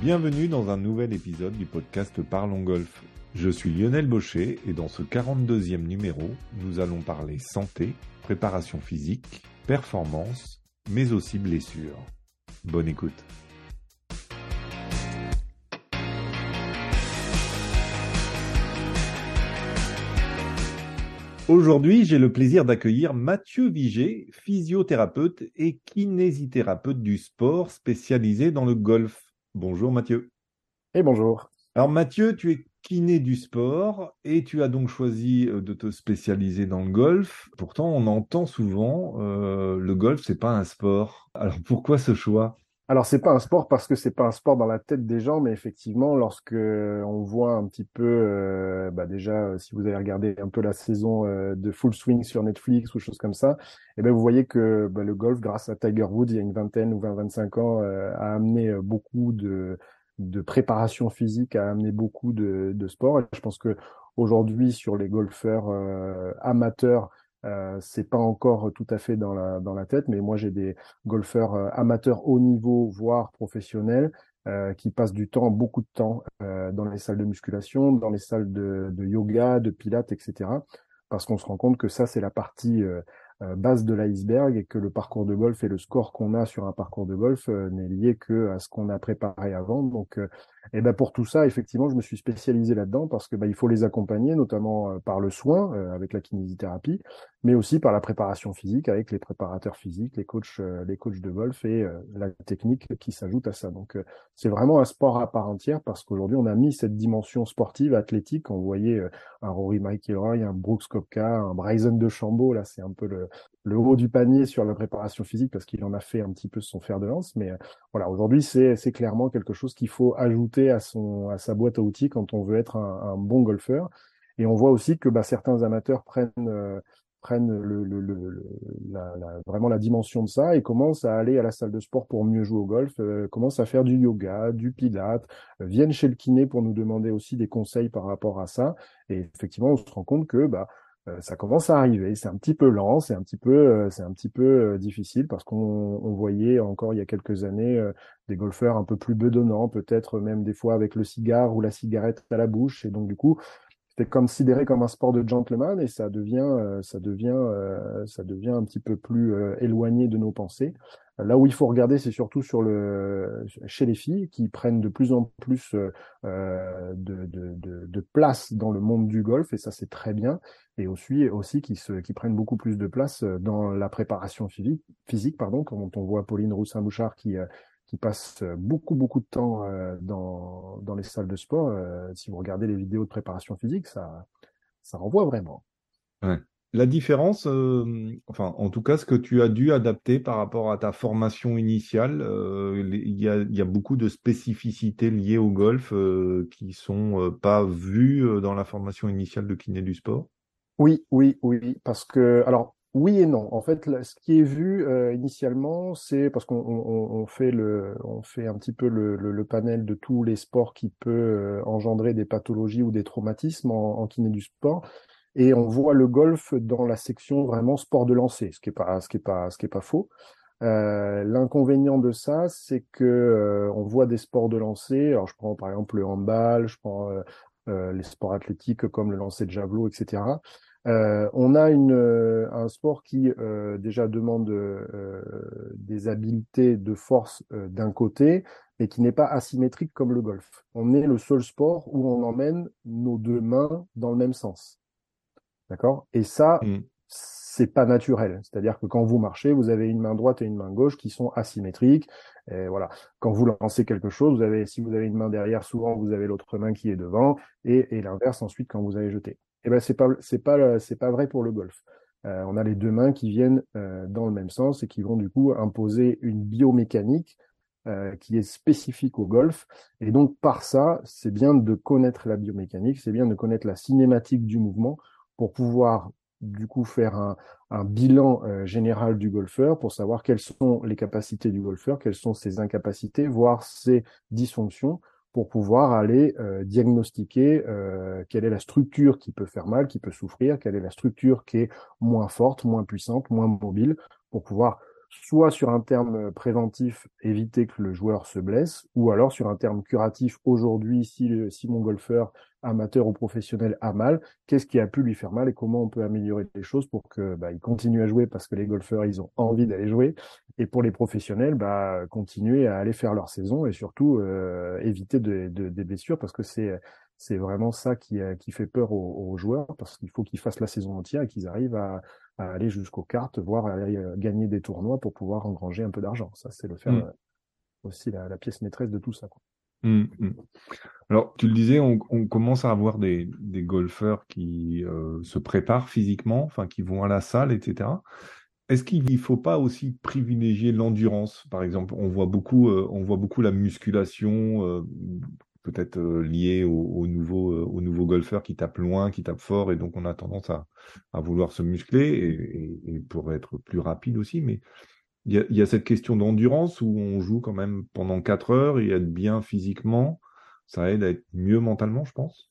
Bienvenue dans un nouvel épisode du podcast Parlons Golf. Je suis Lionel Baucher et dans ce 42e numéro, nous allons parler santé, préparation physique, performance, mais aussi blessures. Bonne écoute. Aujourd'hui, j'ai le plaisir d'accueillir Mathieu Vigé, physiothérapeute et kinésithérapeute du sport spécialisé dans le golf. Bonjour Mathieu. Et bonjour. Alors Mathieu, tu es kiné du sport et tu as donc choisi euh, de te spécialiser dans le golf. Pourtant, on entend souvent euh, le golf, c'est pas un sport. Alors pourquoi ce choix? Alors c'est pas un sport parce que c'est pas un sport dans la tête des gens, mais effectivement lorsque on voit un petit peu, euh, bah déjà si vous avez regardé un peu la saison euh, de Full Swing sur Netflix ou choses comme ça, eh ben vous voyez que bah, le golf, grâce à Tiger Woods il y a une vingtaine ou 20-25 ans, euh, a amené beaucoup de de préparation physique, a amené beaucoup de, de sport. Et je pense que aujourd'hui sur les golfeurs amateurs euh, c'est pas encore tout à fait dans la, dans la tête, mais moi j'ai des golfeurs euh, amateurs haut niveau, voire professionnels, euh, qui passent du temps, beaucoup de temps, euh, dans les salles de musculation, dans les salles de, de yoga, de pilates, etc. Parce qu'on se rend compte que ça, c'est la partie euh, base de l'iceberg et que le parcours de golf et le score qu'on a sur un parcours de golf euh, n'est lié que à ce qu'on a préparé avant. Donc, et euh, eh ben pour tout ça, effectivement, je me suis spécialisé là-dedans parce que bah, il faut les accompagner, notamment par le soin avec la kinésithérapie, mais aussi par la préparation physique avec les préparateurs physiques, les coachs, les coachs de golf et la technique qui s'ajoute à ça. Donc, c'est vraiment un sport à part entière parce qu'aujourd'hui, on a mis cette dimension sportive, athlétique. On voyait un Rory McIlroy, un Brooks Koepka, un Bryson DeChambeau. Là, c'est un peu le, le haut du panier sur la préparation physique parce qu'il en a fait un petit peu son fer de lance. Mais euh, voilà, aujourd'hui, c'est, clairement quelque chose qu'il faut ajouter à, son, à sa boîte à outils quand on veut être un, bon golfeur. Et on voit aussi que bah, certains amateurs prennent, euh, prennent vraiment la dimension de ça et commencent à aller à la salle de sport pour mieux jouer au golf, euh, commencent à faire du yoga, du pilate, viennent chez le kiné pour nous demander aussi des conseils par rapport à ça. Et effectivement, on se rend compte que bah, euh, ça commence à arriver. C'est un petit peu lent, c'est un petit peu, euh, c'est un petit peu euh, difficile parce qu'on voyait encore il y a quelques années des golfeurs un peu plus bedonnants, peut-être même des fois avec le cigare ou la cigarette à la bouche. Et donc du coup, c'était considéré comme un sport de gentleman et ça devient, ça devient, ça devient un petit peu plus éloigné de nos pensées. Là où il faut regarder, c'est surtout sur le, chez les filles qui prennent de plus en plus euh, de, de, de, de, place dans le monde du golf, et ça c'est très bien, et aussi, aussi qui, se, qui prennent beaucoup plus de place dans la préparation physique, physique pardon, quand on voit Pauline Roussin-Bouchard qui, euh, qui passe beaucoup, beaucoup de temps euh, dans, dans les salles de sport. Euh, si vous regardez les vidéos de préparation physique, ça, ça renvoie vraiment. Ouais. La différence, euh, enfin, en tout cas, ce que tu as dû adapter par rapport à ta formation initiale, euh, il, y a, il y, a, beaucoup de spécificités liées au golf euh, qui sont euh, pas vues euh, dans la formation initiale de kiné du sport? Oui, oui, oui, parce que, alors, oui et non. En fait, ce qui est vu initialement, c'est parce qu'on on, on fait un petit peu le, panel de tous les sports qui peut engendrer des pathologies ou des traumatismes en, kiné du sport et on voit le golf dans la section vraiment sport de lancer, ce qui est pas, faux. Euh, L'inconvénient de ça, c'est que euh, on voit des sports de lancer. Alors, je prends par exemple le handball, je prends euh, euh les sports athlétiques comme le lancer de javelot, etc. Euh, on a une, un sport qui déjà demande des habiletés de force d'un côté, mais qui n'est pas asymétrique comme le golf. On est le seul sport où on emmène nos deux mains dans le même sens. D'accord? Et ça, mm. c'est pas naturel. C'est-à-dire que quand vous marchez, vous avez une main droite et une main gauche qui sont asymétriques. Et voilà. Quand vous lancez quelque chose, vous avez, si vous avez une main derrière, souvent vous avez l'autre main qui est devant, et, et l'inverse ensuite quand vous avez jeté. Eh ben c'est pas, c'est pas, c'est pas vrai pour le golf. Euh, on a les deux mains qui viennent euh, dans le même sens et qui vont du coup imposer une biomécanique euh, qui est spécifique au golf. Et donc par ça, c'est bien de connaître la biomécanique, c'est bien de connaître la cinématique du mouvement pour pouvoir du coup faire un, un bilan euh, général du golfeur pour savoir quelles sont les capacités du golfeur, quelles sont ses incapacités, voire ses dysfonctions, pour pouvoir aller euh, diagnostiquer euh, quelle est la structure qui peut faire mal, qui peut souffrir, quelle est la structure qui est moins forte, moins puissante, moins mobile, pour pouvoir soit sur un terme préventif, éviter que le joueur se blesse, ou alors sur un terme curatif, aujourd'hui, si, si mon golfeur amateur ou professionnel a mal, qu'est-ce qui a pu lui faire mal et comment on peut améliorer les choses pour que bah, il continue à jouer parce que les golfeurs ils ont envie d'aller jouer et pour les professionnels bah, continuer à aller faire leur saison et surtout euh, éviter de, de, des blessures parce que c'est c'est vraiment ça qui, qui fait peur aux, joueurs parce qu'il faut qu'ils fassent la saison entière et qu'ils arrivent à, à aller jusqu'aux cartes, voire à aller euh, gagner des tournois pour pouvoir engranger un peu d'argent. Ça, c'est le faire mmh. euh, aussi la, la, pièce maîtresse de tout ça. Quoi. Mmh, mmh. Alors, tu le disais, on, on, commence à avoir des, des golfeurs qui euh, se préparent physiquement, enfin qui vont à la salle, etc. Est-ce qu'il ne faut pas aussi privilégier l'endurance? Par exemple, on voit beaucoup, euh, on voit beaucoup la musculation, euh, peut-être liée au, au, nouveau, au nouveau golfeur qui tape loin, qui tape fort, et donc on a tendance à, vouloir se muscler et, pour être plus rapide aussi. Mais il y, a, cette question d'endurance où on joue quand même pendant 4 heures et être bien physiquement, ça aide à être mieux mentalement, je pense.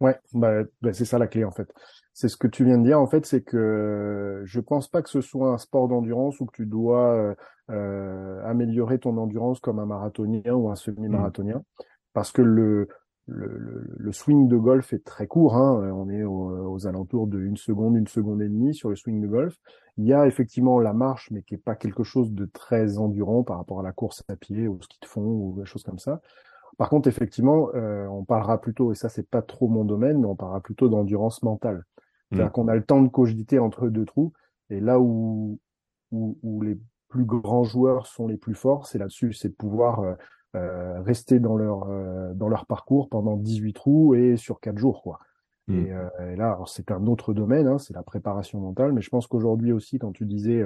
Ouais, bah, bah, c'est ça la clé en fait. C'est ce que tu viens de dire en fait, c'est que je pense pas que ce soit un sport d'endurance où que tu dois euh, euh améliorer ton endurance comme un marathonien ou un semi-marathonien, mmh. parce que le, le, le, swing de golf est très court. Hein. On est aux, alentours de une seconde, une seconde et demie sur le swing de golf. Il y a effectivement la marche, mais qui est pas quelque chose de très endurant par rapport à la course à pied, ou au ski de fond, ou des choses comme ça. Par contre, effectivement, euh, on parlera plutôt, et ça c'est pas trop mon domaine, mais on parlera plutôt d'endurance mentale. C'est-à-dire mmh. qu'on a le temps de cogiter entre deux trous, et là où, où, où les plus grands joueurs sont les plus forts, c'est là-dessus, c'est de pouvoir euh, euh, rester dans leur euh, dans leur parcours pendant 18 trous et sur 4 jours quoi. Mmh. Et, euh, et, là, c'est un autre domaine, hein, c'est la préparation mentale. Mais je pense qu'aujourd'hui aussi, quand tu disais,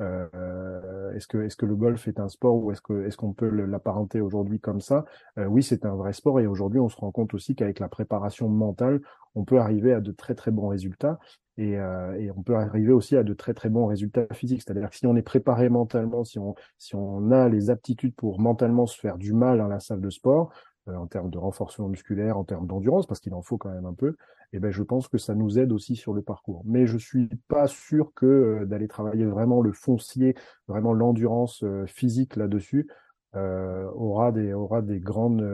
euh, est-ce que est-ce que le golf est un sport ou est-ce que est-ce qu'on peut l'apparenter aujourd'hui comme ça Oui, c'est un vrai sport. Et aujourd'hui, on se rend compte aussi qu'avec la préparation mentale, on peut arriver à de très très bons résultats. Et, euh, et, on peut arriver aussi à de très très bons résultats physiques. C'est-à-dire que si on est préparé mentalement, si on, si on a les aptitudes pour mentalement se faire du mal dans la salle de sport, euh, en termes de renforcement musculaire, en termes d'endurance, parce qu'il en faut quand même un peu, eh ben je pense que ça nous aide aussi sur le parcours. Mais je suis pas sûr que euh, d'aller travailler vraiment le foncier, vraiment l'endurance physique là-dessus, aura des aura des grandes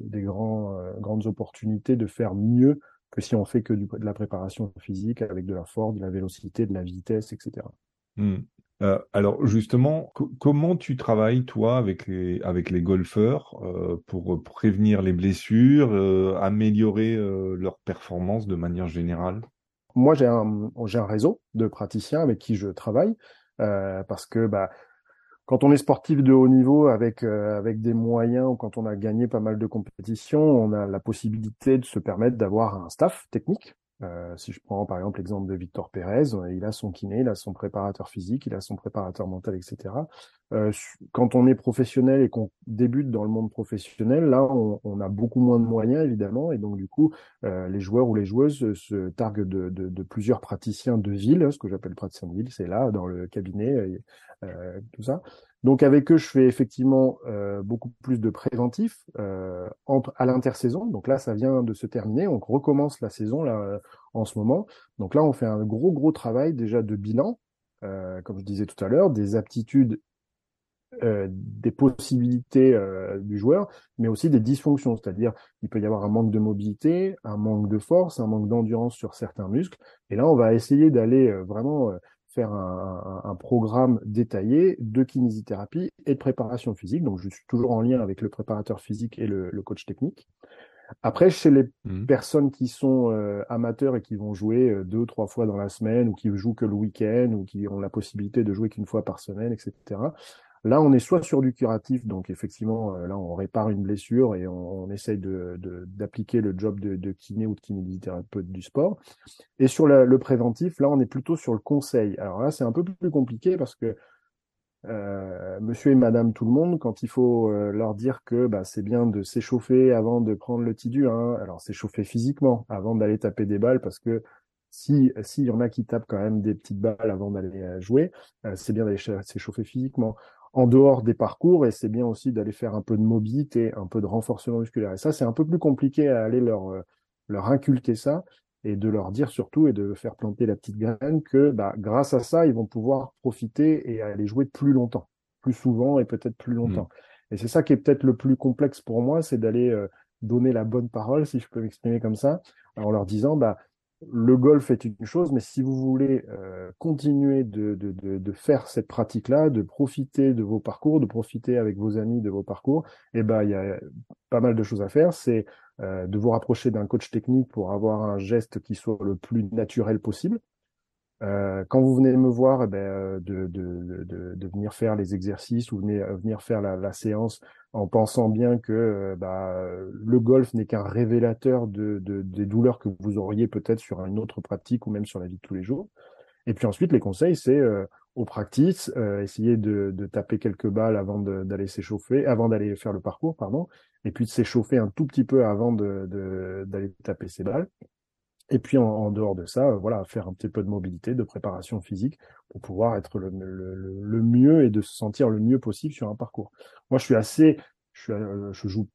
des grands grandes opportunités de faire mieux que si on fait que de la préparation physique avec de la force, de la vélocité, de la vitesse, etc. Euh, alors justement, comment tu travailles toi avec les golfeurs euh, pour prévenir les blessures, euh, améliorer leur performance de manière générale? Moi, j'ai un réseau de praticiens avec qui je travaille parce que bah quand on est sportif de haut niveau avec avec des moyens ou quand on a gagné pas mal de compétitions, on a la possibilité de se permettre d'avoir un staff technique. Euh, si je prends par exemple l'exemple de Victor Pérez, il a son kiné, il a son préparateur physique, il a son préparateur mental, etc. Euh, quand on est professionnel et qu'on débute dans le monde professionnel, là, on, on, a beaucoup moins de moyens évidemment, et donc du coup, euh, les joueurs ou les joueuses se targuent de, de, de plusieurs praticiens de ville, ce que j'appelle praticiens de ville, c'est là dans le cabinet, euh, tout ça. Donc avec eux, je fais effectivement euh, beaucoup plus de préventifs euh, entre, à l'intersaison. Donc là, ça vient de se terminer. On recommence la saison là euh, en ce moment. Donc là, on fait un gros gros travail déjà de bilan, euh, comme je disais tout à l'heure, des aptitudes, euh, des possibilités du joueur, mais aussi des dysfonctions. C'est-à-dire, il peut y avoir un manque de mobilité, un manque de force, un manque d'endurance sur certains muscles. Et là, on va essayer d'aller vraiment faire un, un, programme détaillé de kinésithérapie et de préparation physique. Donc, je suis toujours en lien avec le préparateur physique et le, le coach technique. Après, chez les mmh. personnes qui sont euh, amateurs et qui vont jouer euh, deux ou trois fois dans la semaine ou qui jouent que le week-end ou qui ont la possibilité de jouer qu'une fois par semaine, etc. Là, on est soit sur du curatif, donc effectivement, euh, là, on répare une blessure et on, essaye d'appliquer le job de, de, kiné ou de kinésithérapeute du sport. Et sur le préventif, là, on est plutôt sur le conseil. Alors là, c'est un peu plus compliqué parce que euh, monsieur et madame tout le monde, quand il faut euh, leur dire que bah, c'est bien de s'échauffer avant de prendre le tidu, hein, alors s'échauffer physiquement avant d'aller taper des balles parce que si s'il y en a qui tapent quand même des petites balles avant d'aller euh, jouer, c'est bien d'aller s'échauffer physiquement en dehors des parcours et c'est bien aussi d'aller faire un peu de mobilité, un peu de renforcement musculaire. Et ça, c'est un peu plus compliqué à aller leur, euh, leur inculquer ça. et de leur dire surtout et de faire planter la petite graine que bah, grâce à ça, ils vont pouvoir profiter et aller jouer plus longtemps, plus souvent et peut-être plus longtemps. Et c'est ça qui est peut-être le plus complexe pour moi, c'est d'aller euh, donner la bonne parole, si je peux m'exprimer comme ça, en leur disant, bah, le golf est une chose, mais si vous voulez euh, continuer de, faire cette pratique-là, de profiter de vos parcours, de profiter avec vos amis de vos parcours, eh ben il y a pas mal de choses à faire. C'est euh, de vous rapprocher d'un coach technique pour avoir un geste qui soit le plus naturel possible. Euh, quand vous venez me voir, eh ben, euh, de, de, de, de, venir faire les exercices ou venir, venir faire la, la séance en pensant bien que euh, bah, le golf n'est qu'un révélateur de, de, des douleurs que vous auriez peut-être sur une autre pratique ou même sur la vie de tous les jours. Et puis ensuite, les conseils, c'est euh, au practice, euh, essayer de, de, taper quelques balles avant d'aller s'échauffer, avant d'aller faire le parcours, pardon, et puis de s'échauffer un tout petit peu avant d'aller taper ses balles. Et puis en, en, dehors de ça, voilà, faire un petit peu de mobilité, de préparation physique pour pouvoir être le, le, le, mieux et de se sentir le mieux possible sur un parcours. Moi, je suis assez, je, suis, euh, je joue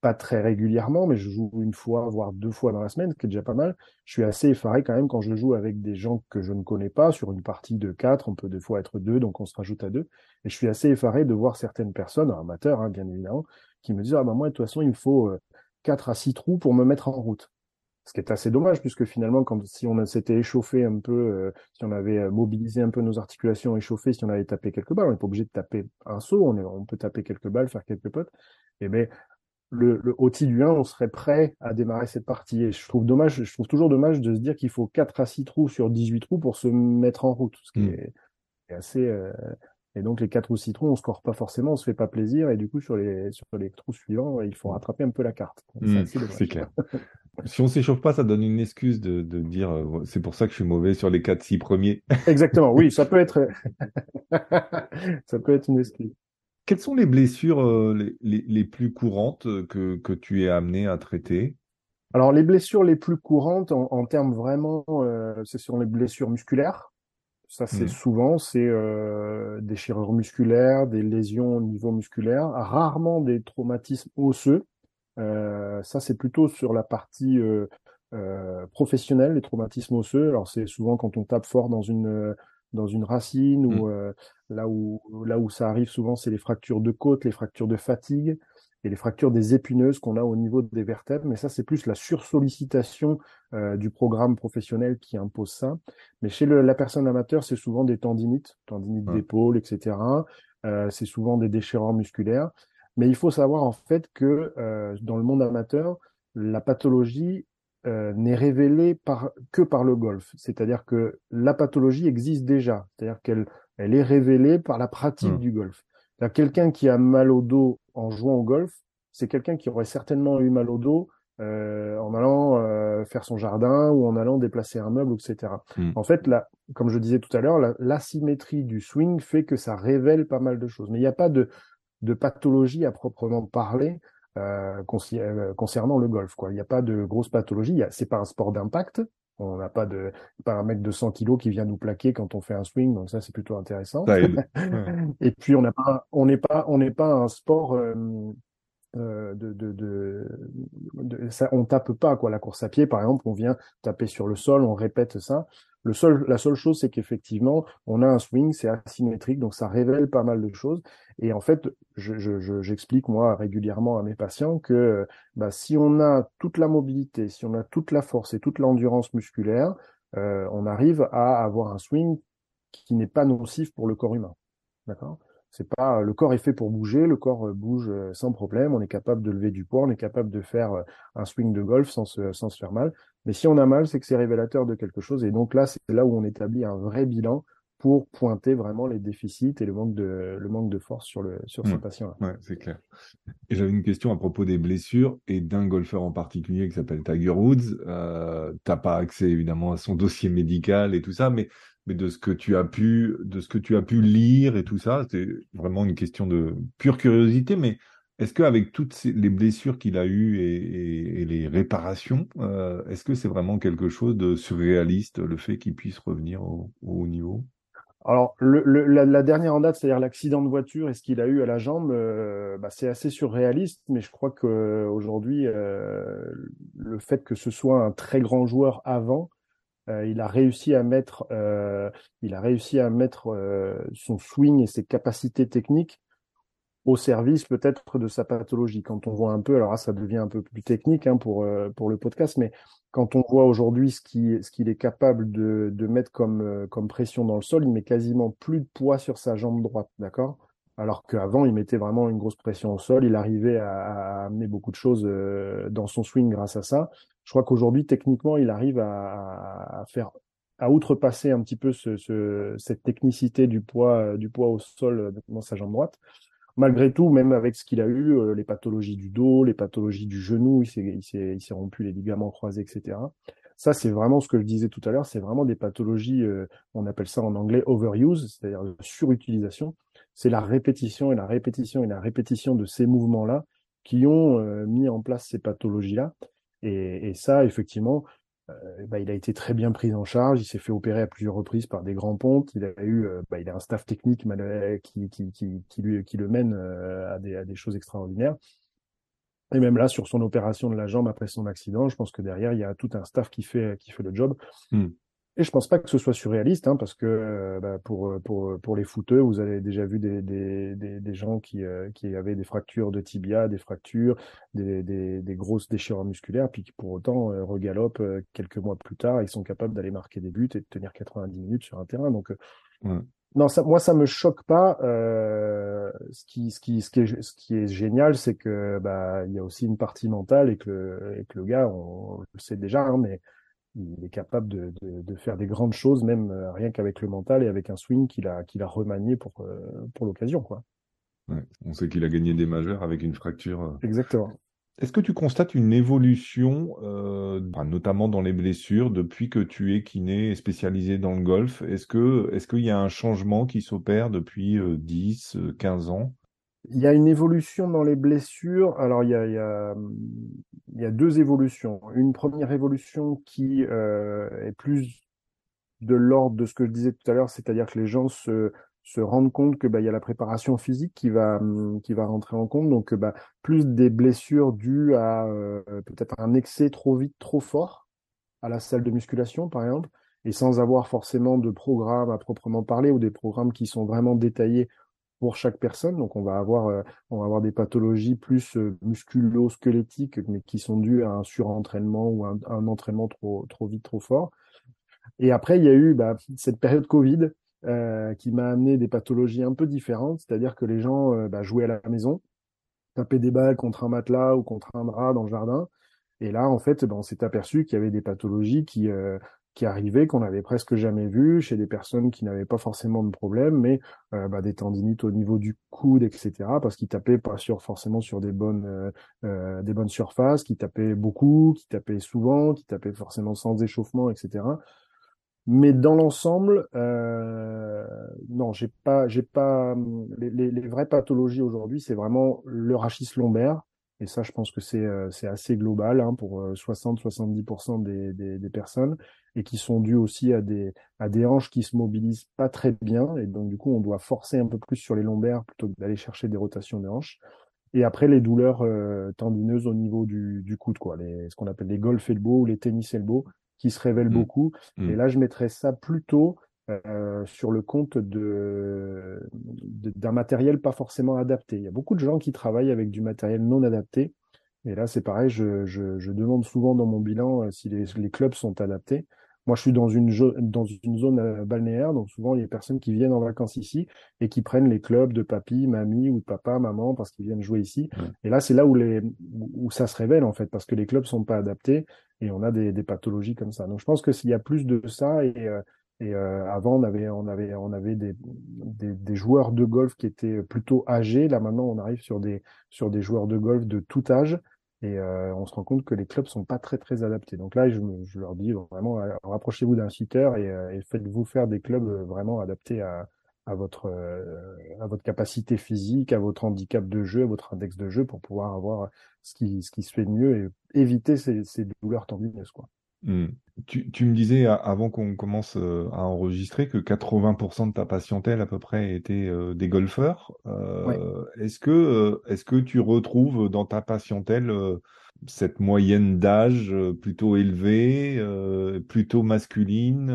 pas très régulièrement, mais je joue une fois, voire deux fois dans la semaine, ce qui est déjà pas mal. Je suis assez effaré quand même quand je joue avec des gens que je ne connais pas sur une partie de quatre. On peut des fois être deux, donc on se rajoute à deux. Et je suis assez effaré de voir certaines personnes, amateurs hein, bien évidemment, qui me disent ah bah moi de toute façon il me faut euh, quatre à six trous pour me mettre en route. Ce qui est assez dommage, puisque finalement, quand si on s'était échauffé un peu, euh, si on avait euh, mobilisé un peu nos articulations, échauffé, si on avait tapé quelques balles, on n'est pas obligé de taper un saut, on, on, peut taper quelques balles, faire quelques potes. Et bien, le, le au du 1, on serait prêt à démarrer cette partie. Et je trouve dommage, je trouve toujours dommage de se dire qu'il faut 4 à 6 trous sur 18 trous pour se mettre en route, ce qui mmh. est, assez, euh, et donc les quatre ou six trous, on score pas forcément, on se fait pas plaisir, et du coup sur les sur les trous suivants, il faut rattraper un peu la carte. Mmh, c'est clair. si on s'échauffe pas, ça donne une excuse de, de dire euh, c'est pour ça que je suis mauvais sur les quatre six premiers. Exactement, oui, ça peut être ça peut être une excuse. Quelles sont les blessures euh, les, les, les, plus courantes que, que tu es amené à traiter? Alors les blessures les plus courantes en, en termes vraiment, euh, c'est sur les blessures musculaires. Ça, c'est mmh. souvent, c'est euh, des déchirures musculaires, des lésions au niveau musculaire, rarement des traumatismes osseux. Euh, ça, c'est plutôt sur la partie euh, euh, professionnelle, les traumatismes osseux. Alors, c'est souvent quand on tape fort dans une dans une racine ou mmh. là où là où ça arrive souvent, c'est les fractures de côte, les fractures de fatigue et les fractures des épineuses qu'on a au niveau des vertèbres. Mais ça, c'est plus la sursollicitation euh, du programme professionnel qui impose ça. Mais chez le, la personne amateur, c'est souvent des tendinites, tendinites d'épaule, etc. Euh, c'est souvent des déchirants musculaires. Mais il faut savoir en fait que euh, dans le monde amateur, la pathologie euh, n'est révélée par, que par le golf. C'est-à-dire que la pathologie existe déjà. C'est-à-dire qu'elle elle est révélée par la pratique mmh. du golf. Quelqu'un qui a mal au dos en jouant au golf, c'est quelqu'un qui aurait certainement eu mal au dos euh, en allant euh, faire son jardin ou en allant déplacer un meuble, etc. Hmm. En fait, là, comme je disais tout à l'heure, l'asymétrie du swing fait que ça révèle pas mal de choses. Mais il n'y a pas de, de pathologie à proprement parler euh, euh concernant le golf. Quoi. Il n'y a pas de grosse pathologie. C'est pas un sport d'impact. On n'a pas de pas un mec de 100 kilos qui vient nous plaquer quand on fait un swing, donc ça c'est plutôt intéressant. Et puis on n'a pas, on n'est pas, on n'est pas un sport euh, euh, de, on tape pas quoi. La course à pied par exemple, on vient taper sur le sol, on répète ça. Le seul, la seule chose, c'est qu'effectivement, on a un swing, c'est asymétrique, donc ça révèle pas mal de choses. Et en fait, j'explique je, je, moi régulièrement à mes patients que bah, si on a toute la mobilité, si on a toute la force et toute l'endurance musculaire, euh, on arrive à avoir un swing qui n'est pas nocif pour le corps humain. D'accord? C'est pas le corps est fait pour bouger, le corps euh, bouge euh, sans problème, on est capable de lever du poids, on est capable de faire euh, un swing de golf sans se, sans se faire mal. Mais si on a mal, c'est que c'est révélateur de quelque chose. Et donc là, c'est là où on établit un vrai bilan pour pointer vraiment les déficits et le manque de, le manque de force sur, le, sur ce patient-là. Ouais, c'est clair. Et j'avais une question à propos des blessures et d'un golfeur en particulier qui s'appelle Tiger Woods. Euh, T'as pas accès évidemment à son dossier médical et tout ça, mais mais de ce que tu as pu, de ce que tu as pu lire et tout ça, c'est vraiment une question de pure curiosité. Mais est-ce qu'avec toutes les blessures qu'il a eues et, les réparations, euh, est-ce que c'est vraiment quelque chose de surréaliste le fait qu'il puisse revenir au, haut niveau? Alors, le, le, la, dernière en date, c'est-à-dire l'accident de voiture et ce qu'il a eu à la jambe, euh, bah, c'est assez surréaliste, mais je crois qu'aujourd'hui, euh, le fait que ce soit un très grand joueur avant, euh, il a réussi à mettre, euh, il a réussi à mettre euh, son swing et ses capacités techniques au service peut-être de sa pathologie. Quand on voit un peu, alors ça devient un peu plus technique hein, pour, pour le podcast, mais quand on voit aujourd'hui ce qu'il ce qu'il est capable de, de mettre comme, comme pression dans le sol, il met quasiment plus de poids sur sa jambe droite, d'accord? Alors qu'avant, il mettait vraiment une grosse pression au sol, il arrivait à, amener beaucoup de choses dans son swing grâce à ça. Je crois qu'aujourd'hui, techniquement, il arrive à, faire à outrepasser un petit peu ce, ce, cette technicité du poids, du poids au sol dans sa jambe droite malgré tout, même avec ce qu'il a eu, euh, les pathologies du dos, les pathologies du genou, il s'est rompu les ligaments croisés, etc. Ça, c'est vraiment ce que je disais tout à l'heure, c'est vraiment des pathologies, euh, on appelle ça en anglais overuse, c'est-à-dire surutilisation. C'est la répétition et la répétition et la répétition de ces mouvements-là qui ont euh, mis en place ces pathologies-là. Et, ça, effectivement, euh, bah, il a été très bien pris en charge. Il s'est fait opérer à plusieurs reprises par des grands pontes. Il a eu, euh, bah, un staff technique qui, le mène euh, à, des, choses extraordinaires. Et même là, sur son opération de la jambe après son accident, je pense que derrière, il y a tout un staff qui fait, le job. Hmm. Et je pense pas que ce soit surréaliste, hein, parce que euh, bah, pour, euh, pour, pour les footeux, vous avez déjà vu des, des, des, des gens qui, euh, qui avaient des fractures de tibia, des fractures, des, des, des grosses déchirures musculaires, puis qui pour autant regalopent quelques mois plus tard, ils sont capables d'aller marquer des buts et de tenir 90 minutes sur un terrain. Donc, non, ça, moi, ça me choque pas. ce, qui, ce, qui, ce, qui est, ce qui est génial, c'est que bah, il y a aussi une partie mentale et que, et que le gars, on, le sait déjà, hein, mais il est capable de, de, de, faire des grandes choses, même euh, rien qu'avec le mental et avec un swing qu'il a, qu'il a remanié pour, euh, pour l'occasion. Quoi. Ouais, on sait qu'il a gagné des majeurs avec une fracture. Euh. Exactement. Est-ce que tu constates une évolution, euh, notamment dans les blessures, depuis que tu es kiné et spécialisé dans le golf? Est-ce que est-ce qu'il y a un changement qui s'opère depuis 10, 15 ans? Il y a une évolution dans les blessures. Alors, il y a, deux évolutions. Une première évolution qui euh, est plus de l'ordre de ce que je disais tout à l'heure, c'est-à-dire que les gens se, rendent compte que bah, il y a la préparation physique qui va, va rentrer en compte. Donc, bah, plus des blessures dues à euh, peut-être un excès trop vite, trop fort à la salle de musculation, par exemple, et sans avoir forcément de programme à proprement parler ou des programmes qui sont vraiment détaillés pour chaque personne. Donc on va avoir, euh, on va avoir des pathologies plus euh, musculo-squelettiques, mais qui sont dues à un surentraînement ou un, entraînement trop, trop vite, trop fort. Et après, il y a eu bah, cette période Covid euh, qui m'a amené des pathologies un peu différentes, c'est-à-dire que les gens bah, jouaient à la maison, tapaient des balles contre un matelas ou contre un drap dans le jardin. Et là, en fait, ben, on s'est aperçu qu'il y avait des pathologies qui, euh, qui arrivaient, qu'on n'avait presque jamais vues chez des personnes qui n'avaient pas forcément de problème, mais euh, bah, des tendinites au niveau du coude, etc. Parce qu'ils tapaient pas sur forcément sur des bonnes euh, euh, des bonnes surfaces, qui tapaient beaucoup, qui tapaient souvent, qui tapaient forcément sans échauffement, etc. Mais dans l'ensemble, euh, non, j'ai pas, j'ai pas les, les, vraies pathologies aujourd'hui, c'est vraiment le rachis lombaire, et ça, je pense que c'est euh, assez global hein, pour 60-70% des, des, des, personnes et qui sont dues aussi à des, à des hanches qui se mobilisent pas très bien. Et donc, du coup, on doit forcer un peu plus sur les lombaires plutôt que d'aller chercher des rotations de hanches. Et après, les douleurs euh, tendineuses au niveau du, du coude, quoi, les, ce qu'on appelle les golf elbow ou les tennis elbow, qui se révèlent mmh. beaucoup. Mmh. Et là, je mettrais ça plutôt euh, sur le compte de, d'un matériel pas forcément adapté. Il y a beaucoup de gens qui travaillent avec du matériel non adapté. Et là, c'est pareil, je, je, je, demande souvent dans mon bilan euh, si les, les, clubs sont adaptés. Moi, je suis dans une, dans une zone euh, balnéaire, donc souvent, il y a des personnes qui viennent en vacances ici et qui prennent les clubs de papy, mamie ou de papa, maman, parce qu'ils viennent jouer ici. Et là, c'est là où, les, où ça se révèle, en fait, parce que les clubs sont pas adaptés et on a des, des pathologies comme ça. Donc, je pense que s'il y a plus de ça et, euh, et euh, avant, on avait, on avait, on avait des, des, des, joueurs de golf qui étaient plutôt âgés. Là, maintenant, on arrive sur des, sur des joueurs de golf de tout âge. Et euh, on se rend compte que les clubs sont pas très très adaptés. Donc là, je, leur dis vraiment, euh, rapprochez-vous d'un sitter et, euh, et faites-vous faire des clubs vraiment adaptés à, votre capacité physique, à votre handicap de jeu, à votre index de jeu pour pouvoir avoir ce qui ce qui se fait de mieux et éviter ces, ces douleurs tendineuses quoi. Hmm. Tu, tu, me disais avant qu'on commence euh, à enregistrer que 80% de ta patientèle à peu près était euh, des golfeurs. Euh, est-ce que, est-ce que tu retrouves dans ta patientèle cette moyenne d'âge plutôt élevée, plutôt masculine,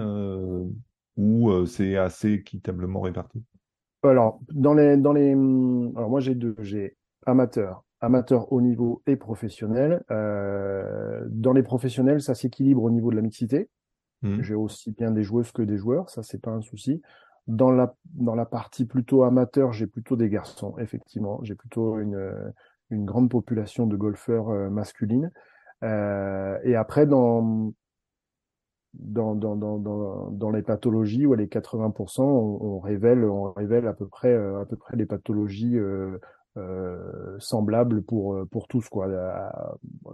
ou c'est assez équitablement réparti? Alors, dans les, dans les, alors moi j'ai deux, j'ai amateur amateur haut niveau et professionnel. Euh, dans les professionnels, ça s'équilibre au niveau de la mixité. Mmh. J'ai aussi bien des joueuses que des joueurs, ça c'est pas un souci. Dans la dans la partie plutôt amateur, j'ai plutôt des garçons, effectivement. J'ai plutôt une une grande population de golfeurs euh, masculines. Euh, et après dans dans, dans, dans, dans, les pathologies, ou les 80%, on, on, révèle, on révèle à peu près, à peu près les pathologies semblable pour euh, pour tous quoi.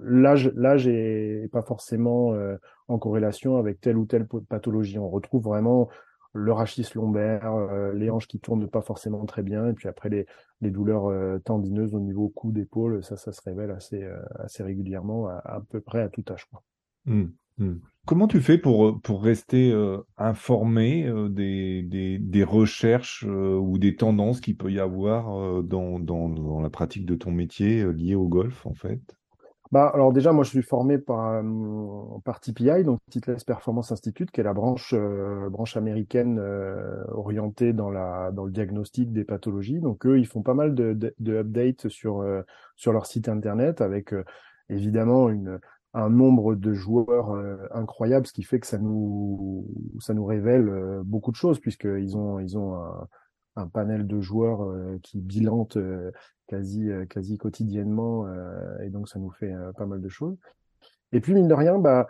L'âge l'âge est pas forcément euh, en corrélation avec telle ou telle pathologie. On retrouve vraiment le rachis lombaire, les hanches qui tournent pas forcément très bien, et puis après les, les douleurs tendineuses au niveau cou, d'épaule, ça, ça se révèle assez, assez régulièrement, à, à, peu près à tout âge. Quoi. Mmh, mmh. Comment tu fais pour, pour rester euh, informé euh, des, des, des, recherches euh, ou des tendances qu'il peut y avoir dans, dans, dans, la pratique de ton métier lié au golf, en fait? Bah, alors déjà, moi, je suis formé par, par TPI, donc Titleist Performance Institute, qui est la branche, branche américaine orientée dans, la, dans le diagnostic des pathologies. Donc eux, ils font pas mal de, de, de updates sur, sur leur site internet avec évidemment une un nombre de joueurs euh, incroyable, ce qui fait que ça nous ça nous révèle euh, beaucoup de choses puisqu'ils ont ils ont un, panel de joueurs euh, qui bilantent quasi quasi quotidiennement et donc ça nous fait pas mal de choses. Et puis mine de rien, bah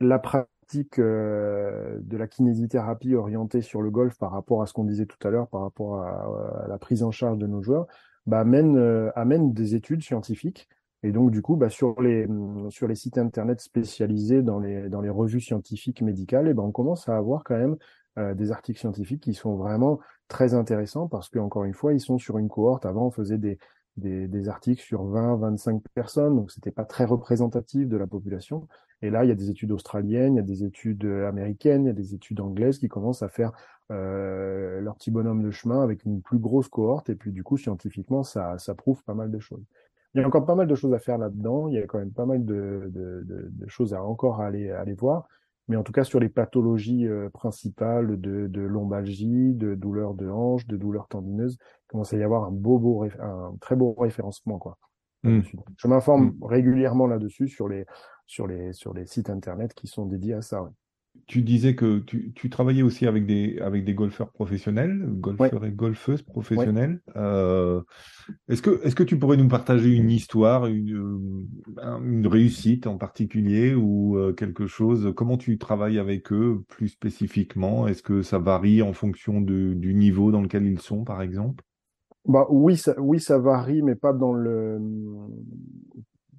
la pratique de la kinésithérapie orientée sur le golf par rapport à ce qu'on disait tout à l'heure, par rapport à, à, la prise en charge de nos joueurs, bah, amène, amène des études scientifiques et donc, du coup, bah, sur, les, mmh, sur les sites Internet spécialisés dans les, revues scientifiques médicales, eh ben, on commence à avoir quand même euh, des articles scientifiques qui sont vraiment très intéressants parce qu'encore une fois, ils sont sur une cohorte. Avant, on faisait des, articles sur 20, 25 personnes, donc c'était pas très représentatif de la population. Et là, il y a des études australiennes, il y a des études américaines, il y a des études anglaises qui commencent à faire euh, leur petit bonhomme de chemin avec une plus grosse cohorte. Et puis, du coup, scientifiquement, ça prouve pas mal de choses. Il y a encore pas mal de choses à faire là-dedans. Il y a quand même pas mal de, de, de, de choses à encore aller, aller voir. Mais en tout cas, sur les pathologies euh, principales de, de lombalgie, de douleurs de hanche, de douleurs tendineuses, il commence à y avoir un beau, beau un très beau référencement, quoi. Mmh. Je m'informe mmh. régulièrement là-dessus sur les, sur les, sur les sites internet qui sont dédiés à ça. Ouais tu disais que tu, tu, travaillais aussi avec des, avec des golfeurs professionnels, golfeurs et golfeuses professionnels. Euh, est-ce que, est-ce que tu pourrais nous partager une histoire, une, euh, une réussite en particulier ou euh, quelque chose? Comment tu travailles avec eux plus spécifiquement? Est-ce que ça varie en fonction de, du niveau dans lequel ils sont, par exemple? Bah oui, ça, oui, ça varie, mais pas dans le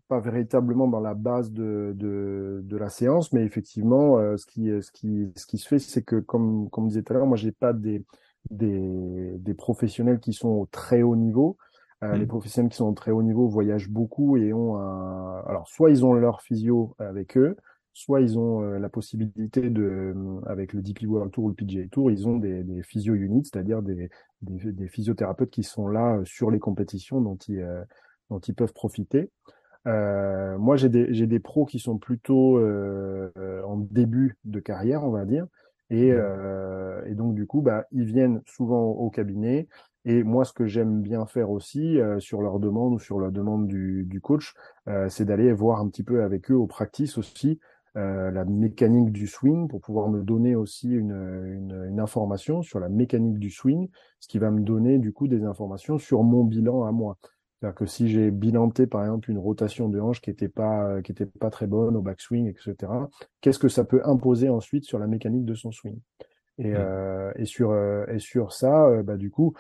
pas véritablement dans la base de, de, de la séance, mais effectivement, euh, ce, qui, ce, qui, ce qui se fait, c'est que, comme, comme on disait tout à l'heure, moi, j'ai pas des, des, des professionnels qui sont au très haut niveau. Euh, Les mmh. professionnels qui sont au très haut niveau voyagent beaucoup et ont un... Alors, soit ils ont leur physio avec eux, soit ils ont euh, la possibilité de, avec le DP World Tour ou le PGA Tour, ils ont des, des physio units, c'est-à-dire des, des, des, physiothérapeutes qui sont là sur les compétitions dont ils, dont ils peuvent profiter. Euh, moi, j'ai des, j'ai des pros qui sont plutôt euh, en début de carrière, on va dire. Et, euh, et donc, du coup, bah, ils viennent souvent au cabinet. Et moi, ce que j'aime bien faire aussi, euh, sur leur demande ou sur la demande du, du coach, euh, c'est d'aller voir un petit peu avec eux au practice aussi euh, la mécanique du swing pour pouvoir me donner aussi une, une, une, information sur la mécanique du swing, ce qui va me donner du coup des informations sur mon bilan à moi. C'est-à-dire que si j'ai bilanté, par exemple, une rotation de hanche qui était pas, qui était pas très bonne au backswing, etc., qu'est-ce que ça peut imposer ensuite sur la mécanique de son swing? Et, mmh. euh, et sur, euh, et sur ça, euh, bah, du coup,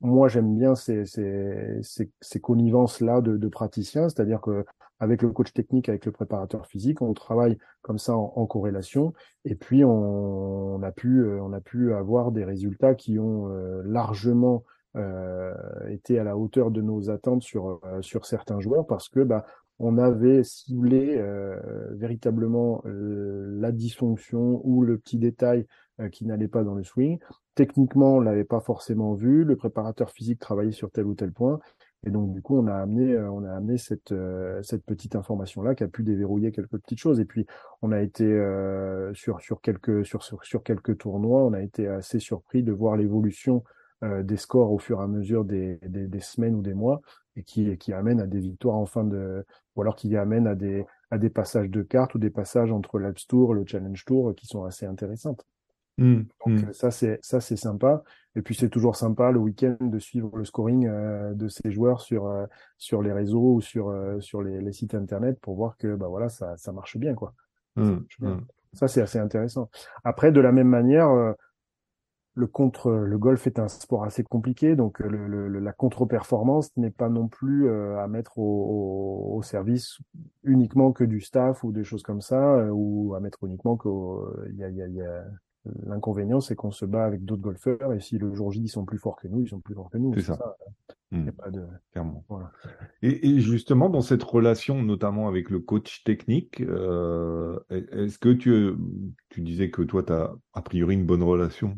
moi, j'aime bien ces, ces, ces, ces connivences-là de, de praticiens, c'est-à-dire que avec le coach technique, avec le préparateur physique, on travaille comme ça en, en corrélation, et puis on, on, a pu, on a pu avoir des résultats qui ont largement euh, été à la hauteur de nos attentes sur, euh, sur certains joueurs parce que bah, on avait ciblé véritablement la dysfonction ou le petit détail qui n'allait pas dans le swing. Techniquement, on l'avait pas forcément vu. Le préparateur physique travaillait sur tel ou tel point. Et donc, du coup, on a amené, euh, on a amené cette, euh, cette petite information-là qui a pu déverrouiller quelques petites choses. Et puis, on a été euh, sur, sur, quelques, sur, sur, quelques tournois, on a été assez surpris de voir l'évolution des scores au fur et à mesure des, des, des, semaines ou des mois et qui, qui amène à des victoires en fin de, ou alors qui amène à des, à des passages de cartes ou des passages entre l'Alps Tour et le Challenge Tour qui sont assez intéressantes. Mmh, Donc mmh. ça c'est ça c'est sympa et puis c'est toujours sympa le week-end de suivre le scoring euh, de ces joueurs sur euh, sur les réseaux ou sur euh, sur les, les, sites internet pour voir que bah voilà ça ça marche bien quoi. Mmh, ça c'est assez intéressant. Après de la même manière le contre le golf est un sport assez compliqué donc le, le, la contre-performance n'est pas non plus à mettre au, au, service uniquement que du staff ou des choses comme ça ou à mettre uniquement qu'il y a, y, a, y a L'inconvénient, c'est qu'on se bat avec d'autres golfeurs et si le jour J ils sont plus forts que nous, ils sont plus forts que nous. C'est ça. Mmh. pas de... Clairement. Voilà. Et, et, justement, dans cette relation, notamment avec le coach technique, euh, est-ce que tu, tu disais que toi, tu as a priori une bonne relation?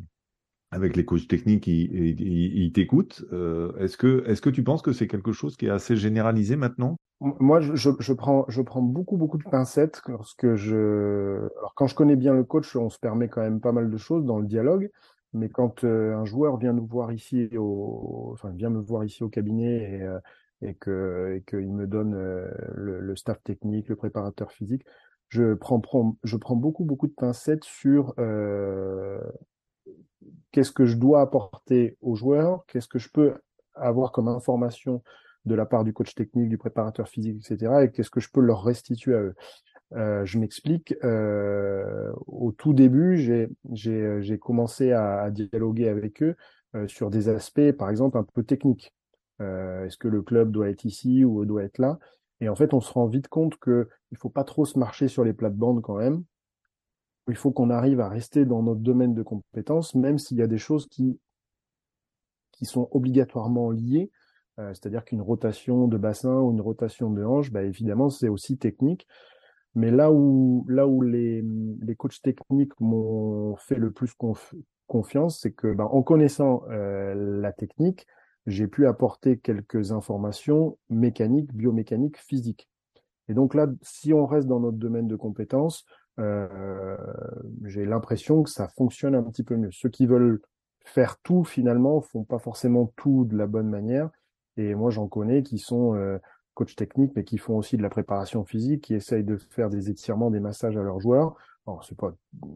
Avec les coachs techniques, ils, ils, t'écoutent. Euh, est-ce que, est-ce que tu penses que c'est quelque chose qui est assez généralisé maintenant? Moi, je, je, je, prends, je prends beaucoup, beaucoup de pincettes lorsque je. Alors, quand je connais bien le coach, on se permet quand même pas mal de choses dans le dialogue. Mais quand euh, un joueur vient nous voir ici au, enfin, vient me voir ici au cabinet et, euh, et que, et qu'il me donne euh, le, le, staff technique, le préparateur physique, je prends, prends, je prends beaucoup, beaucoup de pincettes sur qu'est-ce que je dois apporter aux joueurs, qu'est-ce que je peux avoir comme information de la part du coach technique, du préparateur physique, etc. Et qu'est-ce que je peux leur restituer à eux. Euh, je m'explique. Euh, au tout début, j'ai commencé à, dialoguer avec eux euh, sur des aspects, par exemple, un peu techniques. Est-ce que le club doit être ici ou doit être là? Et en fait, on se rend vite compte que il faut pas trop se marcher sur les plates-bandes quand même il faut qu'on arrive à rester dans notre domaine de compétences, même s'il y a des choses qui, qui sont obligatoirement liées. Euh, c'est-à-dire qu'une rotation de bassin ou une rotation de hanche, bah, évidemment, c'est aussi technique. Mais là où, là où les, les coachs techniques m'ont fait le plus confiance, c'est que bah, en connaissant euh, la technique, j'ai pu apporter quelques informations mécaniques, biomécaniques, physiques. Et donc là, si on reste dans notre domaine de compétences, euh, j'ai l'impression que ça fonctionne un petit peu mieux. Ceux qui veulent faire tout finalement font pas forcément tout de la bonne manière. Et moi, j'en connais qui sont euh, coach techniques, mais qui font aussi de la préparation physique, qui essayent de faire des étirements, des massages à leurs joueurs. Alors, c'est pas,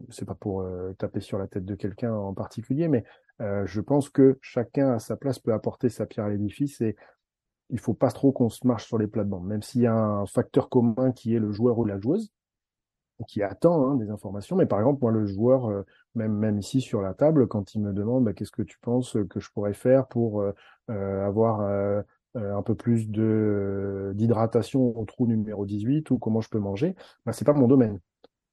c'est pas pour euh, taper sur la tête de quelqu'un en particulier, mais je pense que chacun à sa place peut apporter sa pierre à l'édifice et il faut pas trop qu'on se marche sur les plates-bandes, même s'il y a un facteur commun qui est le joueur ou la joueuse qui attend hein, des informations. Mais par exemple, moi, le joueur, euh, même, même ici sur la table, quand il me demande bah, qu'est-ce que tu penses que je pourrais faire pour euh, euh avoir euh, un peu plus de d'hydratation au trou numéro 18 ou comment je peux manger, bah, c'est pas mon domaine.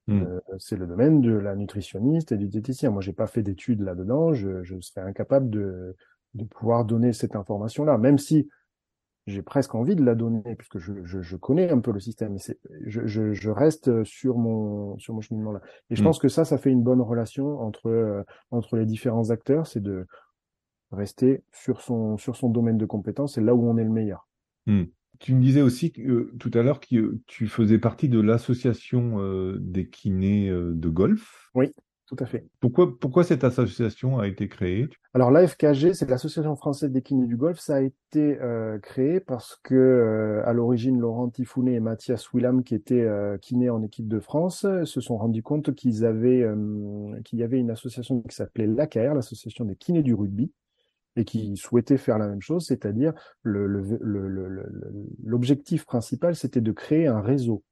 Mmh. c'est le domaine de la nutritionniste et du diététicien. Moi, j'ai pas fait d'études là-dedans. Je, je serais incapable de, de pouvoir donner cette information-là, même si j'ai presque envie de la donner puisque je, je, je connais un peu le système. Je, je, je, reste sur mon sur mon cheminement là. Et je mm. pense que ça, ça fait une bonne relation entre euh, entre les différents acteurs, c'est de rester sur son sur son domaine de compétence et là où on est le meilleur. Mm. Tu me disais aussi euh, tout à l'heure que tu faisais partie de l'association euh, des kinés de golf. Oui. Tout à fait. Pourquoi, pourquoi cette association a été créée? Alors l'AFKG, c'est l'Association française des kinés du golf. Ça a été euh, créé parce que euh, à l'origine, Laurent Tifounet et Mathias Willam, qui étaient euh, kinés en équipe de France, se sont rendus compte qu'ils avaient euh, qu'il y avait une association qui s'appelait l'AKR, l'Association des kinés du rugby, et qui souhaitait faire la même chose, c'est-à-dire l'objectif le, le, principal, c'était de créer un réseau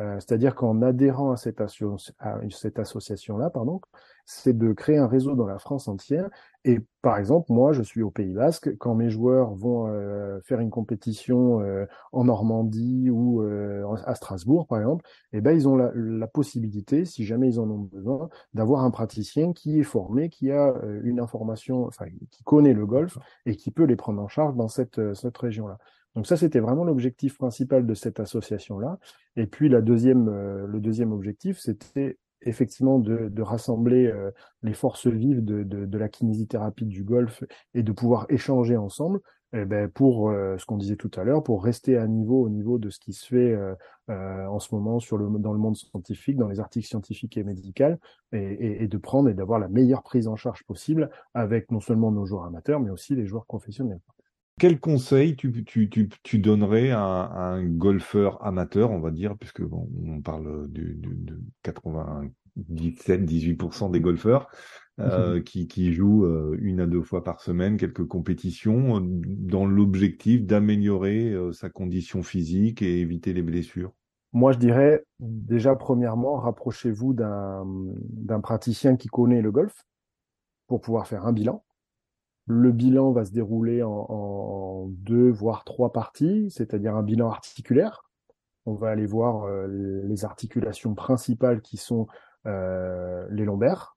euh, c'est-à-dire qu'en adhérant à cette, association-là, pardon, c'est de créer un réseau dans la France entière. Et par exemple, moi, je suis au Pays Basque. Quand mes joueurs vont euh, faire une compétition euh, en Normandie ou à Strasbourg, par exemple, eh ben, ils ont la, possibilité, si jamais ils en ont besoin, d'avoir un praticien qui est formé, qui a une information, enfin, qui connaît le golf et qui peut les prendre en charge dans cette, cette région-là. Donc ça, c'était vraiment l'objectif principal de cette association-là. Et puis la deuxième, euh, le deuxième objectif, c'était effectivement de, rassembler euh, les forces vives de, la kinésithérapie du golf et de pouvoir échanger ensemble eh ben pour euh, ce qu'on disait tout à l'heure, pour rester à niveau au niveau de ce qui se fait en ce moment dans le monde scientifique, dans les articles scientifiques et médicaux, et, et, et de prendre et d'avoir la meilleure prise en charge possible avec non seulement nos joueurs amateurs, mais aussi les joueurs professionnels. Quel conseil tu, tu, tu, tu donnerais à, un golfeur amateur, on va dire, puisque bon, on parle du, du, de 97-18% des golfeurs euh, mmh qui, qui jouent euh, une à deux fois par semaine quelques compétitions euh, dans l'objectif d'améliorer sa condition physique et éviter les blessures? Moi, je dirais déjà, premièrement, rapprochez-vous d'un praticien qui connaît le golf pour pouvoir faire un bilan le bilan va se dérouler en, deux, voire trois parties, c'est-à-dire un bilan articulaire. On va aller voir euh, les articulations principales qui sont euh, les lombaires,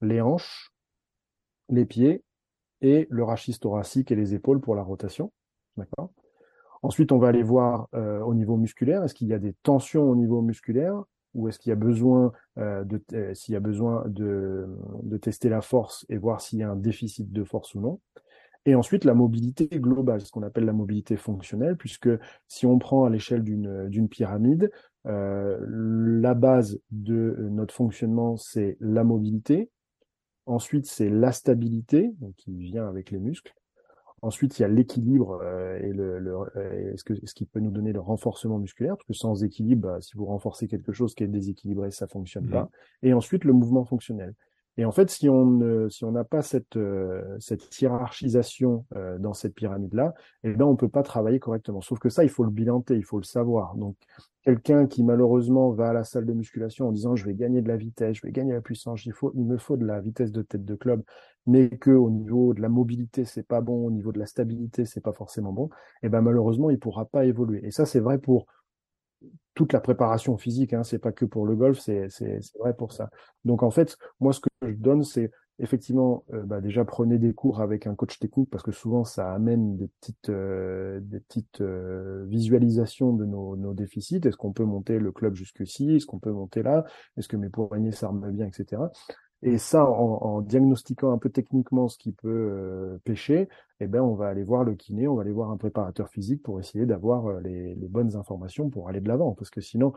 les hanches, les pieds et le rachis thoracique et les épaules pour la rotation. Ensuite, on va aller voir euh, au niveau musculaire, est-ce qu'il y a des tensions au niveau musculaire? Ou est-ce qu'il y a besoin euh, de euh, s'il y a besoin de, de tester la force et voir s'il y a un déficit de force ou non. Et ensuite, la mobilité globale, ce qu'on appelle la mobilité fonctionnelle, puisque si on prend à l'échelle d'une pyramide, euh, la base de notre fonctionnement, c'est la mobilité. Ensuite, c'est la stabilité, donc qui vient avec les muscles. Ensuite, il y a l'équilibre euh, et le, le euh, ce, que, ce qui peut nous donner le renforcement musculaire, parce que sans équilibre, bah, si vous renforcez quelque chose qui est déséquilibré, ça fonctionne mmh. pas. Et ensuite, le mouvement fonctionnel. Et en fait, si on ne, si on n'a pas cette, euh, cette hiérarchisation dans cette pyramide-là, eh ben, on peut pas travailler correctement. Sauf que ça, il faut le bilanter, il faut le savoir. Donc, quelqu'un qui malheureusement va à la salle de musculation en disant je vais gagner de la vitesse, je vais gagner la puissance, il me faut de la vitesse de tête de club, mais que au niveau de la mobilité c'est pas bon, au niveau de la stabilité c'est pas forcément bon, eh ben malheureusement il pourra pas évoluer. Et ça c'est vrai pour toute la préparation physique, hein, c'est pas que pour le golf, c'est vrai pour ça. Donc en fait, moi ce que je donne c'est effectivement, euh, bah, déjà prenez des cours avec un coach technique parce que souvent ça amène des petites, euh, des petites euh, visualisations de nos, nos déficits. Est-ce qu'on peut monter le club jusqu'ici Est-ce qu'on peut monter là? Est-ce que mes poignets s'arment bien, etc. Et ça, en, diagnostiquant un peu techniquement ce qui peut pêcher, eh ben, on va aller voir le kiné, on va aller voir un préparateur physique pour essayer d'avoir les, les bonnes informations pour aller de l'avant. Parce que sinon,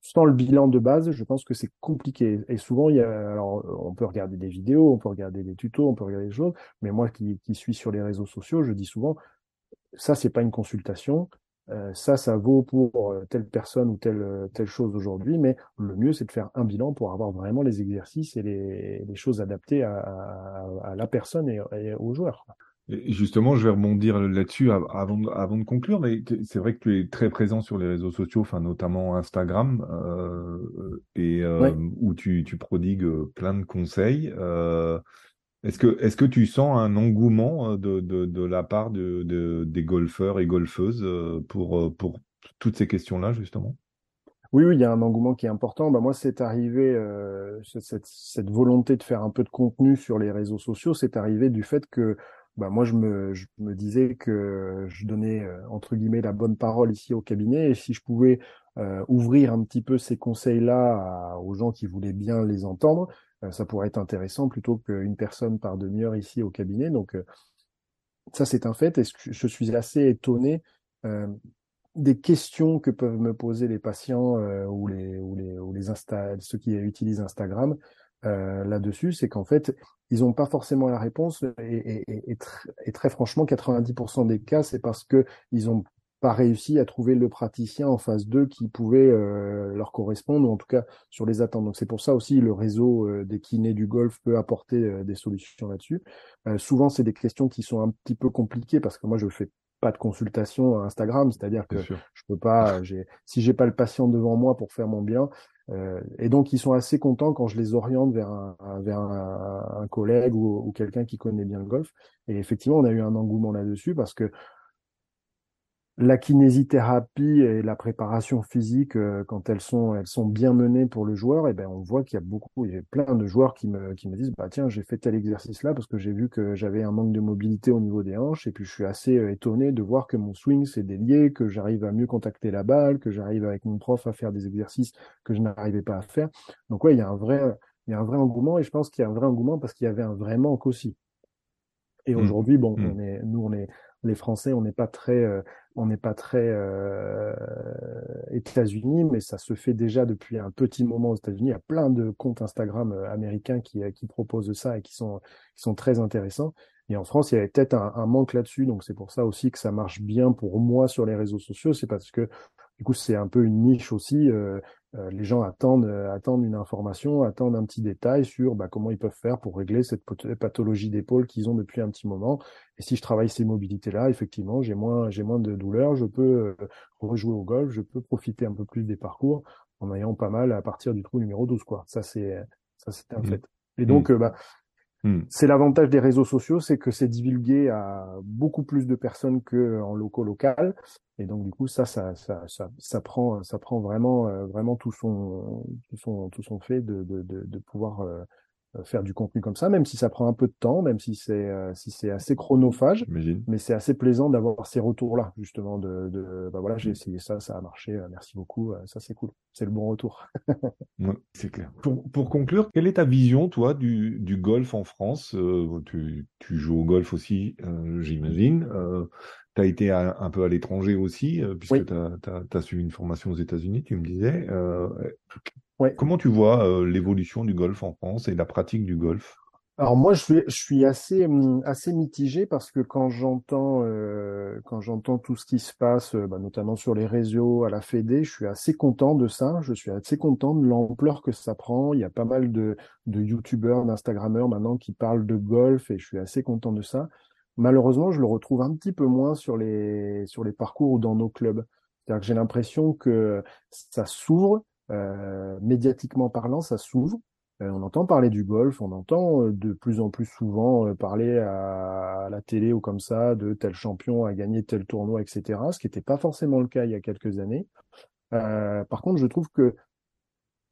sans le bilan de base, je pense que c'est compliqué. Et souvent, il y a, alors, on peut regarder des vidéos, on peut regarder des tutos, on peut regarder des choses, mais moi qui, qui suis sur les réseaux sociaux, je dis souvent, ça, c'est pas une consultation, euh, ça, ça vaut pour euh, telle personne ou telle, euh, telle chose aujourd'hui, mais le mieux, c'est de faire un bilan pour avoir vraiment les exercices et les, les choses adaptées à, à, à la personne et, et aux joueurs. Justement, je vais rebondir là-dessus avant, de, avant de conclure, mais c'est vrai que tu es très présent sur les réseaux sociaux, enfin notamment Instagram, euh, et euh, où tu, tu, prodigues plein de conseils. Euh, est-ce que est-ce que tu sens un engouement de, de, de la part de, de, des golfeurs et golfeuses pour pour toutes ces questions-là justement? Oui, oui, il y a un engouement qui est important. Bah, moi, c'est arrivé, euh, cette, cette, volonté de faire un peu de contenu sur les réseaux sociaux, c'est arrivé du fait que bah moi je me, je me disais que je donnais euh, entre guillemets la bonne parole ici au cabinet et si je pouvais euh, ouvrir un petit peu ces conseils-là aux gens qui voulaient bien les entendre, euh, ça pourrait être intéressant plutôt qu'une personne par demi-heure ici au cabinet. Donc ça c'est un fait. Et je suis assez étonné des questions que peuvent me poser les patients ou les ou les ou les ceux qui utilisent Instagram euh, là-dessus, c'est qu'en fait, ils n'ont pas forcément la réponse. Et, et, très franchement, 90% des cas, c'est parce que ils n'ont pas réussi à trouver le praticien en phase 2 qui pouvait euh, leur correspondre ou en tout cas sur les attentes. Donc c'est pour ça aussi le réseau euh, des kinés du golf peut apporter des solutions là-dessus. souvent c'est des questions qui sont un petit peu compliquées parce que moi je fais pas de consultation à Instagram, c'est-à-dire que je peux pas, j'ai, si j'ai pas le patient devant moi pour faire mon bien, euh, et donc ils sont assez contents quand je les oriente vers un, vers un, collègue ou, ou quelqu'un qui connaît bien le golf. Et effectivement, on a eu un engouement là-dessus parce que la kinésithérapie et la préparation physique, euh, quand elles sont, elles sont bien menées pour le joueur, et eh ben on voit qu'il y a beaucoup, il y a plein de joueurs qui me, qui me disent, bah tiens, j'ai fait tel exercice là parce que j'ai vu que j'avais un manque de mobilité au niveau des hanches, et puis je suis assez euh, étonné de voir que mon swing s'est délié, que j'arrive à mieux contacter la balle, que j'arrive avec mon prof à faire des exercices que je n'arrivais pas à faire. Donc ouais, il y a un vrai, il y a un vrai engouement, et je pense qu'il y a un vrai engouement parce qu'il y avait un vrai manque aussi. Et mmh. aujourd'hui, bon, mmh. on est, nous, on est, les Français, on n'est pas très, euh, on n'est pas très euh, États-Unis, mais ça se fait déjà depuis un petit moment aux États-Unis. Il y a plein de comptes Instagram euh, américains qui, qui proposent ça et qui sont, qui sont très intéressants. Et en France, il y avait peut-être un, un, manque là-dessus, donc c'est pour ça aussi que ça marche bien pour moi sur les réseaux sociaux. C'est parce que du coup, c'est un peu une niche aussi. Euh, euh, les gens attendent, euh, attendent une information, attendent un petit détail sur bah, comment ils peuvent faire pour régler cette pathologie d'épaule qu'ils ont depuis un petit moment. Et si je travaille ces mobilités-là, effectivement, j'ai moins, j'ai moins de douleur, je peux rejouer au golf, je peux profiter un peu plus des parcours en ayant pas mal à partir du trou numéro 12. Quoi. Ça, c'est, ça, c'est un mmh. fait. Et donc, mmh. bah, Hmm. C'est l'avantage des réseaux sociaux, c'est que c'est divulgué à beaucoup plus de personnes qu'en locaux local. Et donc du coup, ça, ça, ça, ça, ça prend, ça prend vraiment, euh, vraiment tout son, tout son, tout son fait de, de, de, de pouvoir euh, faire du contenu comme ça, même si ça prend un peu de temps, même si c'est euh, si c'est assez chronophage, mais c'est assez plaisant d'avoir ces retours-là, justement, de, de bah voilà, j'ai essayé ça, ça a marché, euh, merci beaucoup, ça c'est cool, c'est le bon retour. ouais, c'est clair. Pour, pour conclure, quelle est ta vision, toi, du, du golf en France? Tu, tu joues au golf aussi, j'imagine. Tu as été un peu à l'étranger aussi, puisque tu as, as, suivi une formation aux États-Unis, tu me disais. Comment tu vois euh, l'évolution du golf en France et la pratique du golf? Alors moi, je suis, je suis assez, hum, assez mitigé parce que quand j'entends, euh, quand j'entends tout ce qui se passe, euh, bah, notamment sur les réseaux, à la Fédé, je suis assez content de ça. Je suis assez content de l'ampleur que ça prend. Il y a pas mal de, de youtubeurs, d'instagrammeurs maintenant qui parlent de golf et je suis assez content de ça. Malheureusement, je le retrouve un petit peu moins sur les, sur les parcours ou dans nos clubs. C'est-à-dire que j'ai l'impression que ça s'ouvre, euh, médiatiquement parlant, ça s'ouvre. Euh, on entend parler du golf, on entend euh, de plus en plus souvent parler à, la télé ou comme ça de tel champion a gagné tel tournoi, etc. Ce qui n'était pas forcément le cas il y a quelques années. par contre, je trouve que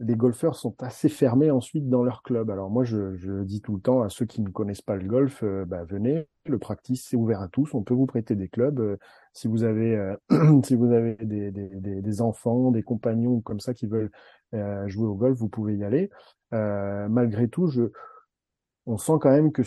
les golfeurs sont assez fermés ensuite dans leur club. Alors moi, je, je dis tout le temps à ceux qui ne connaissent pas le golf, euh, bah, venez, le practice c'est ouvert à tous, on peut vous prêter des clubs. Euh, si vous avez, euh, si vous avez des, des, des, enfants, des compagnons comme ça qui veulent jouer au golf, vous pouvez y aller. malgré tout, je, on sent quand même que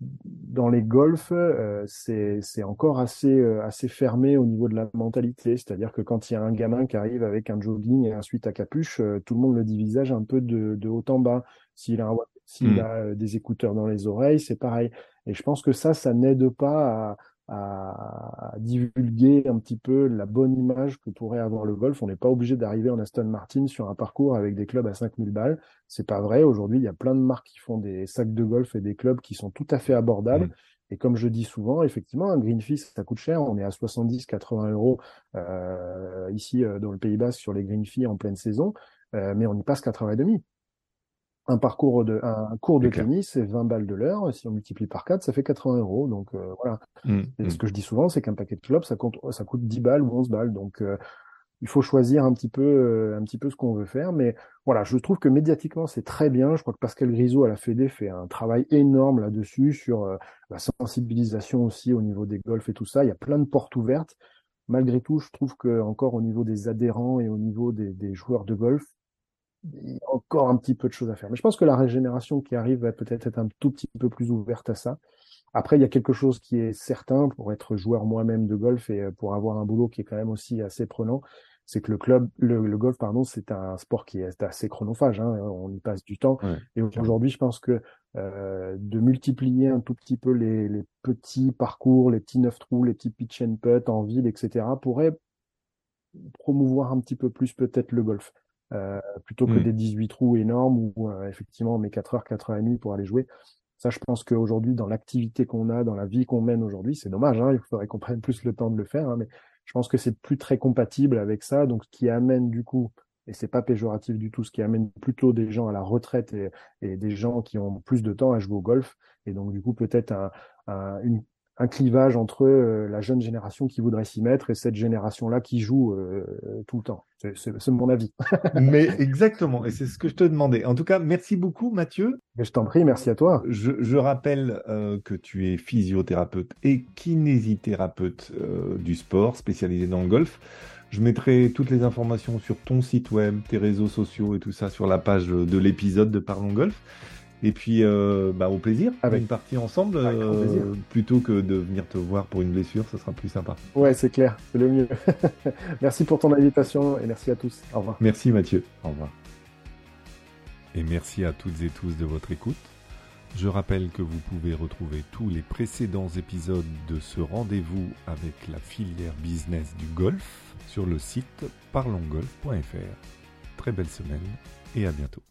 dans les golfs, euh, c'est encore assez, euh, assez fermé au niveau de la mentalité. C'est-à-dire que quand il y a un gamin qui arrive avec un jogging et ensuite à capuche, euh, tout le monde le divisage un peu de, de haut en bas. S'il a, s'il mmh. a des écouteurs dans les oreilles, c'est pareil. Et je pense que ça, ça n'aide pas à, à divulguer un petit peu la bonne image que pourrait avoir le golf. On n'est pas obligé d'arriver en Aston Martin sur un parcours avec des clubs à 5000 balles. C'est pas vrai. Aujourd'hui, il y a plein de marques qui font des sacs de golf et des clubs qui sont tout à fait abordables. Mmh. Et comme je dis souvent, effectivement, un green fee, ça coûte cher. On est à 70, 80 euros euh, ici euh, dans le Pays Basque sur les green fees en pleine saison, euh, mais on y passe 4 heures et demie un parcours de un cours de tennis, c'est 20 balles de l'heure. Si on multiplie par 4, ça fait 80 euros. Donc euh, voilà. Mmh, et ce mmh. que je dis souvent, c'est qu'un paquet de clubs, ça, compte, ça coûte 10 balles ou 11 balles. Donc euh, il faut choisir un petit peu, euh, un petit peu ce qu'on veut faire. Mais voilà, je trouve que médiatiquement, c'est très bien. Je crois que Pascal Grisot à la Fédé fait un travail énorme là-dessus sur la sensibilisation aussi au niveau des golfs et tout ça. Il y a plein de portes ouvertes. Malgré tout, je trouve que encore au niveau des adhérents et au niveau des, des joueurs de golf, il y a encore un petit peu de choses à faire. Mais je pense que la régénération qui arrive va peut-être être un tout petit peu plus ouverte à ça. Après, il y a quelque chose qui est certain pour être joueur moi-même de golf et euh, pour avoir un boulot qui est quand même aussi assez prenant, c'est que le club, le, golf, pardon, c'est un sport qui est assez chronophage. Hein, on y passe du temps. et aujourd'hui, je pense que euh, de multiplier un tout petit peu les, les, petits parcours, les petits neuf trous, les petits pitch and putt en ville, etc., pourrait promouvoir un petit peu plus peut-être le golf. Euh, plutôt que mmh. des 18 trous énormes où euh, effectivement on met 4 heures, 4 heures et demie pour aller jouer. Ça, je pense qu'aujourd'hui, dans l'activité qu'on a, dans la vie qu'on mène aujourd'hui, c'est dommage, hein, il faudrait qu'on prenne plus le temps de le faire, hein, mais je pense que c'est plus très compatible avec ça, donc ce qui amène du coup, et c'est pas péjoratif du tout, ce qui amène plutôt des gens à la retraite et, et des gens qui ont plus de temps à jouer au golf, et donc du coup peut-être un, un, une un clivage entre la jeune génération qui voudrait s'y mettre et cette génération-là qui joue tout le temps. C'est mon avis. Mais exactement, et c'est ce que je te demandais. En tout cas, merci beaucoup Mathieu. je t'en prie, merci à toi. Je, je rappelle que tu es physiothérapeute et kinésithérapeute du sport spécialisé dans le golf. Je mettrai toutes les informations sur ton site web, tes réseaux sociaux et tout ça sur la page de l'épisode de Parlons Golf. Et puis, euh, bah, au plaisir, avec une partie ensemble, euh, plutôt que de venir te voir pour une blessure, ça sera plus sympa. Ouais, c'est clair, c'est le mieux. merci pour ton invitation et merci à tous. Au revoir. Merci Mathieu. Au revoir. Et merci à toutes et tous de votre écoute. Je rappelle que vous pouvez retrouver tous les précédents épisodes de ce rendez-vous avec la filière business du golf sur le site parlongolf.fr. Très belle semaine et à bientôt.